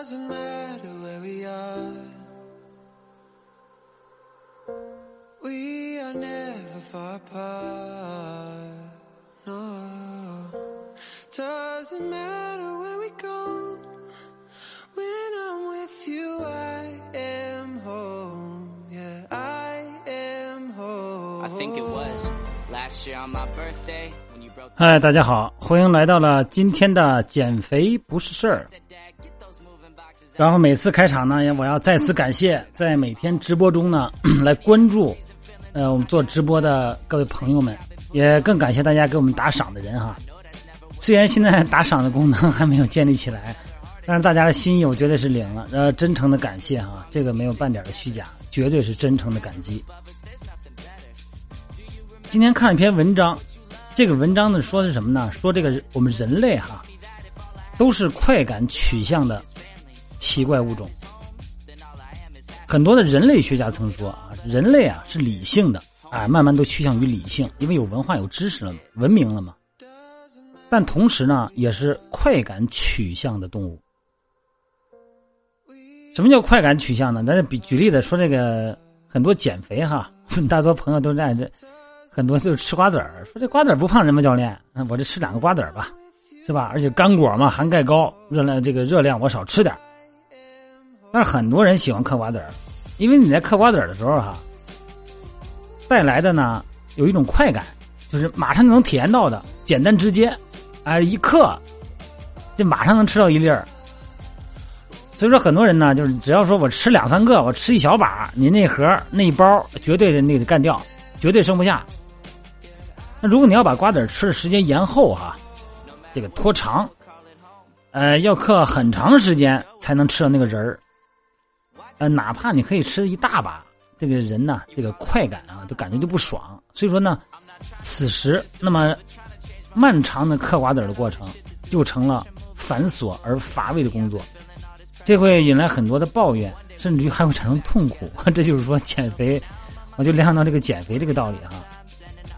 Doesn't matter where we are. We are never far apart. No. Doesn't matter where we go. When I'm with you, I am home. Yeah, I am home. I think it was last year on my birthday when you broke 嗨，大家好，欢迎来到了今天的减肥不是事儿。然后每次开场呢，我要再次感谢在每天直播中呢 来关注，呃，我们做直播的各位朋友们，也更感谢大家给我们打赏的人哈。虽然现在打赏的功能还没有建立起来，但是大家的心意我绝对是领了，呃，真诚的感谢哈，这个没有半点的虚假，绝对是真诚的感激。今天看了一篇文章，这个文章呢说的是什么呢？说这个我们人类哈，都是快感取向的奇怪物种。很多的人类学家曾说啊，人类啊是理性的啊，慢慢都趋向于理性，因为有文化、有知识了嘛，文明了嘛。但同时呢，也是快感取向的动物。什么叫快感取向呢？咱这比举例子说，这个很多减肥哈，大多朋友都在这，很多就吃瓜子儿，说这瓜子儿不胖人吗？教练，我这吃两个瓜子儿吧，是吧？而且干果嘛，含钙高，热量这个热量我少吃点但是很多人喜欢嗑瓜子儿，因为你在嗑瓜子儿的时候哈，带来的呢有一种快感，就是马上就能体验到的，简单直接，哎，一嗑，就马上能吃到一粒儿。所以说，很多人呢，就是只要说我吃两三个，我吃一小把，你那盒那一包绝对的那个干掉，绝对剩不下。那如果你要把瓜子吃的时间延后哈，这个拖长，呃，要嗑很长时间才能吃到那个仁儿。呃，哪怕你可以吃一大把，这个人呢，这个快感啊，都感觉就不爽。所以说呢，此时那么漫长的嗑瓜子的过程，就成了繁琐而乏味的工作，这会引来很多的抱怨，甚至于还会产生痛苦。这就是说减肥，我就联想到这个减肥这个道理哈。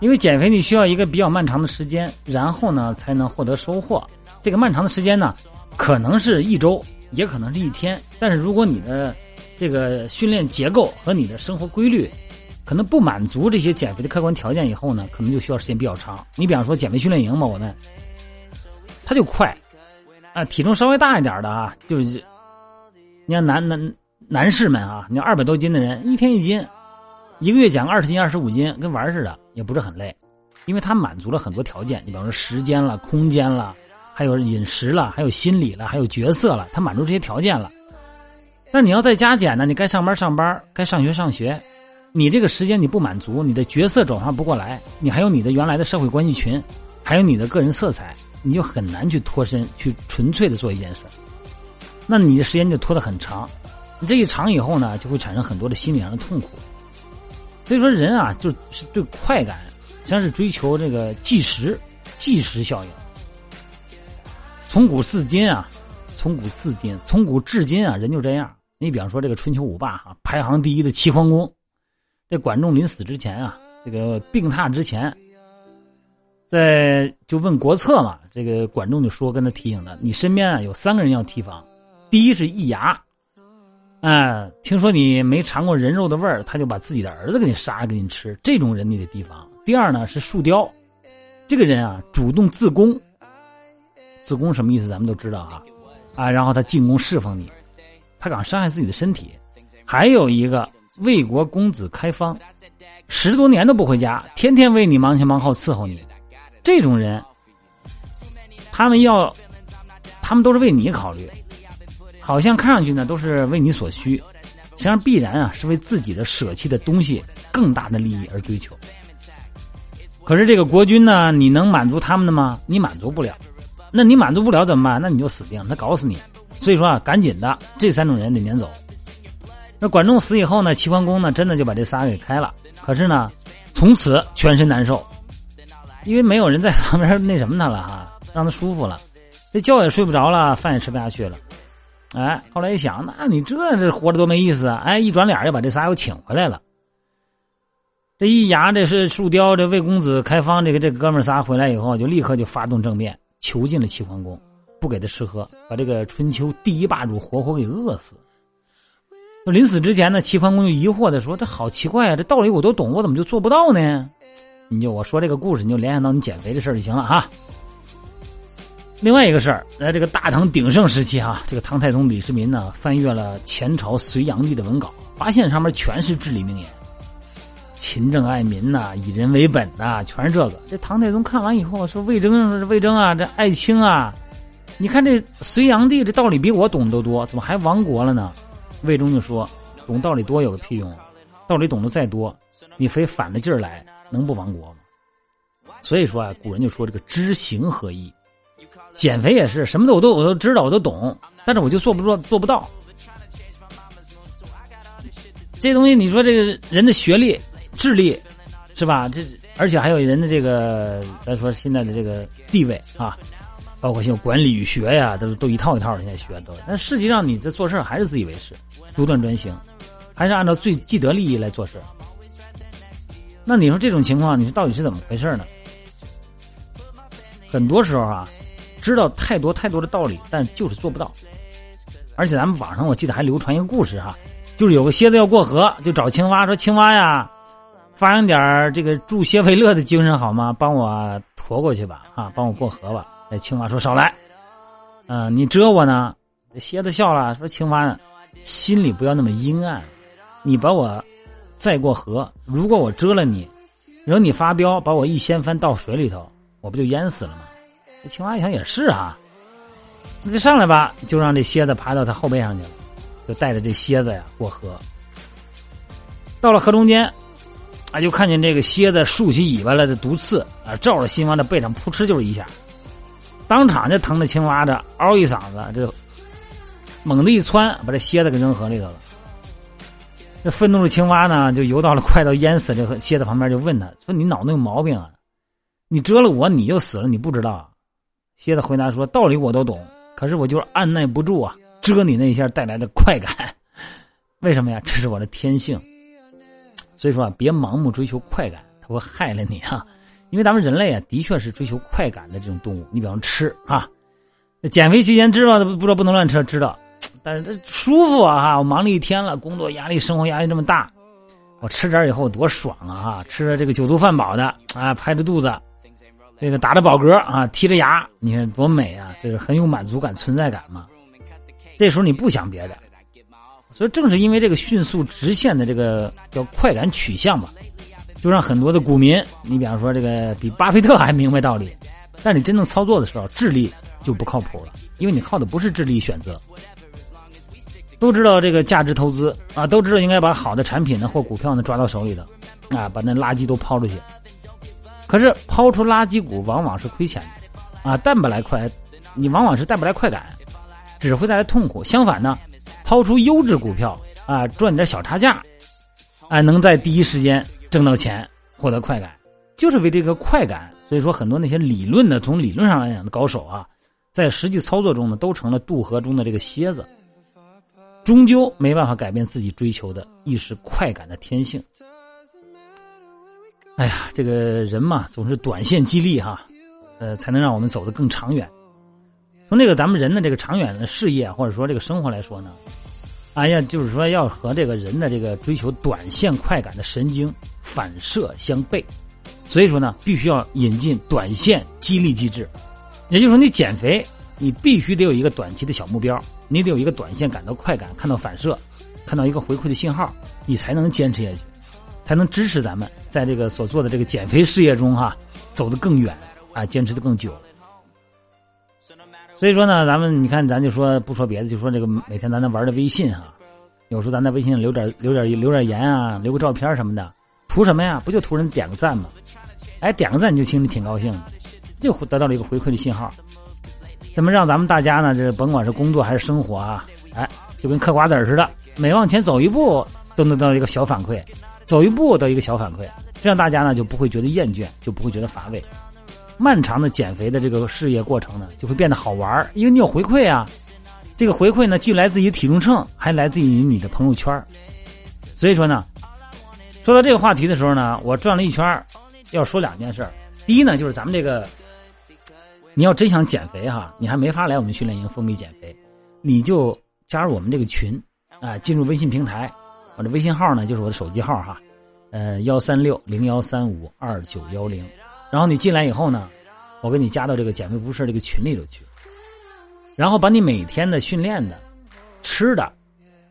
因为减肥你需要一个比较漫长的时间，然后呢才能获得收获。这个漫长的时间呢，可能是一周，也可能是一天。但是如果你的这个训练结构和你的生活规律，可能不满足这些减肥的客观条件以后呢，可能就需要时间比较长。你比方说减肥训练营嘛，我们它就快啊，体重稍微大一点的啊，就是你看男男男士们啊，你二百多斤的人，一天一斤，一个月减个二十斤、二十五斤，跟玩似的，也不是很累，因为它满足了很多条件，你比方说时间了、空间了，还有饮食了，还有心理了，还有角色了，它满足这些条件了。但你要在家减呢，你该上班上班，该上学上学，你这个时间你不满足，你的角色转换不过来，你还有你的原来的社会关系群，还有你的个人色彩，你就很难去脱身，去纯粹的做一件事。那你的时间就拖得很长，你这一长以后呢，就会产生很多的心理上的痛苦。所以说，人啊，就是对快感，实际上是追求这个即时、即时效应。从古至今啊，从古至今，从古至今啊，人就这样。你比方说这个春秋五霸哈，排行第一的齐桓公，这管仲临死之前啊，这个病榻之前，在就问国策嘛，这个管仲就说跟他提醒他，你身边啊有三个人要提防，第一是易牙，哎，听说你没尝过人肉的味儿，他就把自己的儿子给你杀了给你吃，这种人你得提防。第二呢是树雕，这个人啊主动自宫，自宫什么意思咱们都知道哈，啊，然后他进宫侍奉你。他敢伤害自己的身体，还有一个魏国公子开方，十多年都不回家，天天为你忙前忙后伺候你。这种人，他们要，他们都是为你考虑，好像看上去呢都是为你所需，实际上必然啊是为自己的舍弃的东西更大的利益而追求。可是这个国君呢，你能满足他们的吗？你满足不了，那你满足不了怎么办？那你就死定了，他搞死你。所以说啊，赶紧的，这三种人得撵走。那管仲死以后呢，齐桓公呢，真的就把这仨给开了。可是呢，从此全身难受，因为没有人在旁边那什么他了哈，让他舒服了，这觉也睡不着了，饭也吃不下去了。哎，后来一想，那你这这活着多没意思啊！哎，一转脸又把这仨又请回来了。这一牙，这是树雕，这魏公子开方，这个这哥们仨回来以后，就立刻就发动政变，囚禁了齐桓公。不给他吃喝，把这个春秋第一霸主活活给饿死。临死之前呢，齐桓公就疑惑的说：“这好奇怪啊，这道理我都懂，我怎么就做不到呢？”你就我说这个故事，你就联想到你减肥的事就行了哈。另外一个事儿，在这个大唐鼎盛时期哈，这个唐太宗李世民呢，翻阅了前朝隋炀帝的文稿，发现上面全是至理名言，勤政爱民呐，以人为本呐，全是这个。这唐太宗看完以后说：“魏征，魏征啊，这爱卿啊，你看这隋炀帝这道理比我懂得都多，怎么还亡国了呢？”魏征就说：“懂道理多有个屁用？道理懂得再多，你非反着劲儿来，能不亡国吗？”所以说啊，古人就说这个知行合一。减肥也是什么的，我都我都知道，我都懂，但是我就做不做做不到。这东西你说这个人的学历、智力，是吧？这而且还有人的这个，咱说现在的这个地位啊，包括像管理与学呀，都都一套一套的现在学都。但实际上你这做事还是自以为是，独断专行，还是按照最既得利益来做事。那你说这种情况，你说到底是怎么回事呢？很多时候啊。知道太多太多的道理，但就是做不到。而且咱们网上我记得还流传一个故事哈，就是有个蝎子要过河，就找青蛙说：“青蛙呀，发扬点这个助蝎为乐的精神好吗？帮我驮过去吧，啊，帮我过河吧。”那青蛙说：“少来，嗯，你蛰我呢？”蝎子笑了说：“青蛙，心里不要那么阴暗，你把我载过河，如果我蛰了你，惹你发飙，把我一掀翻到水里头，我不就淹死了吗？”这青蛙一想也是啊，那就上来吧，就让这蝎子爬到他后背上去了，就带着这蝎子呀过河。到了河中间，啊，就看见这个蝎子竖起尾巴来的毒刺啊，照着青蛙的背上扑哧就是一下，当场就疼的青蛙这嗷一嗓子，这猛地一窜，把这蝎子给扔河里头了。这愤怒的青蛙呢，就游到了快到淹死这蝎子旁边，就问他说：“你脑子有毛病啊？你蛰了我，你就死了，你不知道啊？”蝎子回答说：“道理我都懂，可是我就是按耐不住啊，蛰你那一下带来的快感，为什么呀？这是我的天性。所以说啊，别盲目追求快感，它会害了你啊。因为咱们人类啊，的确是追求快感的这种动物。你比方吃啊，减肥期间知道不知道不能乱吃，知道，但是这舒服啊哈！我忙了一天了，工作压力、生活压力这么大，我吃点以后多爽啊哈！吃着这个酒足饭饱的啊，拍着肚子。”这个打着饱嗝啊，剔着牙，你看多美啊！这是很有满足感、存在感嘛。这时候你不想别的，所以正是因为这个迅速直线的这个叫快感取向嘛，就让很多的股民，你比方说这个比巴菲特还明白道理，但你真正操作的时候，智力就不靠谱了，因为你靠的不是智力选择。都知道这个价值投资啊，都知道应该把好的产品呢或股票呢抓到手里头，啊，把那垃圾都抛出去。可是抛出垃圾股往往是亏钱的，啊，带不来快，你往往是带不来快感，只会带来痛苦。相反呢，抛出优质股票啊，赚点小差价，啊，能在第一时间挣到钱，获得快感，就是为这个快感。所以说，很多那些理论的，从理论上来讲的高手啊，在实际操作中呢，都成了渡河中的这个蝎子，终究没办法改变自己追求的一时快感的天性。哎呀，这个人嘛，总是短线激励哈，呃，才能让我们走得更长远。从这个咱们人的这个长远的事业或者说这个生活来说呢，哎呀，就是说要和这个人的这个追求短线快感的神经反射相悖。所以说呢，必须要引进短线激励机制。也就是说，你减肥，你必须得有一个短期的小目标，你得有一个短线感到快感，看到反射，看到一个回馈的信号，你才能坚持下去。才能支持咱们在这个所做的这个减肥事业中哈走得更远啊，坚持的更久。所以说呢，咱们你看，咱就说不说别的，就说这个每天咱在玩的微信哈，有时候咱在微信上留点留点留点言啊，留个照片什么的，图什么呀？不就图人点个赞吗？哎，点个赞你就心里挺高兴的，就得到了一个回馈的信号。怎么让咱们大家呢？这甭管是工作还是生活啊，哎，就跟嗑瓜子似的，每往前走一步都能得到一个小反馈。走一步得一个小反馈，这样大家呢就不会觉得厌倦，就不会觉得乏味。漫长的减肥的这个事业过程呢，就会变得好玩因为你有回馈啊。这个回馈呢，既来自于体重秤，还来自于你的朋友圈所以说呢，说到这个话题的时候呢，我转了一圈要说两件事第一呢，就是咱们这个你要真想减肥哈，你还没法来我们训练营封闭减肥，你就加入我们这个群啊，进入微信平台，我的微信号呢就是我的手机号哈，呃幺三六零幺三五二九幺零，然后你进来以后呢，我给你加到这个减肥不是这个群里头去，然后把你每天的训练的、吃的，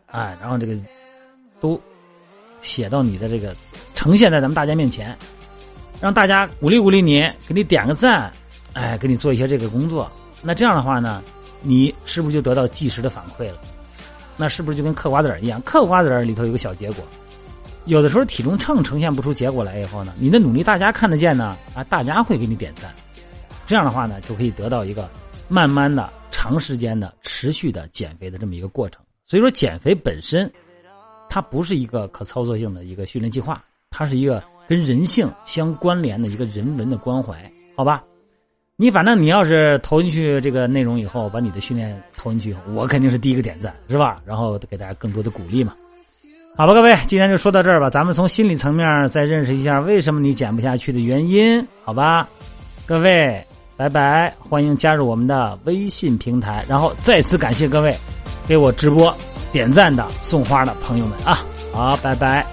哎，然后这个都写到你的这个呈现在咱们大家面前，让大家鼓励鼓励你，给你点个赞。哎，给你做一些这个工作，那这样的话呢，你是不是就得到即时的反馈了？那是不是就跟嗑瓜子儿一样？嗑瓜子儿里头有个小结果，有的时候体重秤呈现不出结果来以后呢，你的努力大家看得见呢，啊，大家会给你点赞。这样的话呢，就可以得到一个慢慢的、长时间的、持续的减肥的这么一个过程。所以说，减肥本身它不是一个可操作性的一个训练计划，它是一个跟人性相关联的一个人文的关怀，好吧？你反正你要是投进去这个内容以后，把你的训练投进去，我肯定是第一个点赞，是吧？然后给大家更多的鼓励嘛。好了，各位，今天就说到这儿吧。咱们从心理层面再认识一下为什么你减不下去的原因，好吧？各位，拜拜，欢迎加入我们的微信平台。然后再次感谢各位给我直播点赞的、送花的朋友们啊！好，拜拜。